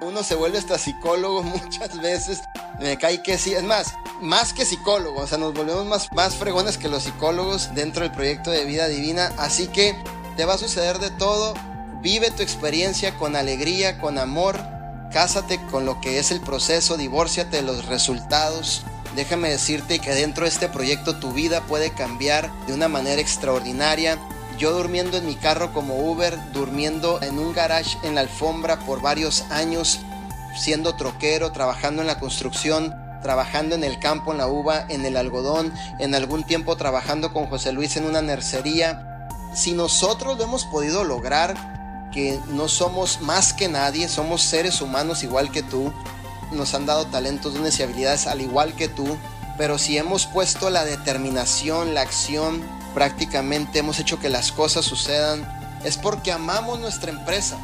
uno se vuelve hasta psicólogo muchas veces. Me cae que sí, es más, más que psicólogo, o sea, nos volvemos más, más fregones que los psicólogos dentro del proyecto de vida divina. Así que te va a suceder de todo. Vive tu experiencia con alegría, con amor. Cásate con lo que es el proceso, divórciate de los resultados. Déjame decirte que dentro de este proyecto tu vida puede cambiar de una manera extraordinaria. Yo durmiendo en mi carro como Uber, durmiendo en un garage en la alfombra por varios años, siendo troquero, trabajando en la construcción, trabajando en el campo, en la uva, en el algodón, en algún tiempo trabajando con José Luis en una nercería. Si nosotros lo hemos podido lograr, que no somos más que nadie, somos seres humanos igual que tú, nos han dado talentos, dones y habilidades al igual que tú, pero si hemos puesto la determinación, la acción, prácticamente hemos hecho que las cosas sucedan, es porque amamos nuestra empresa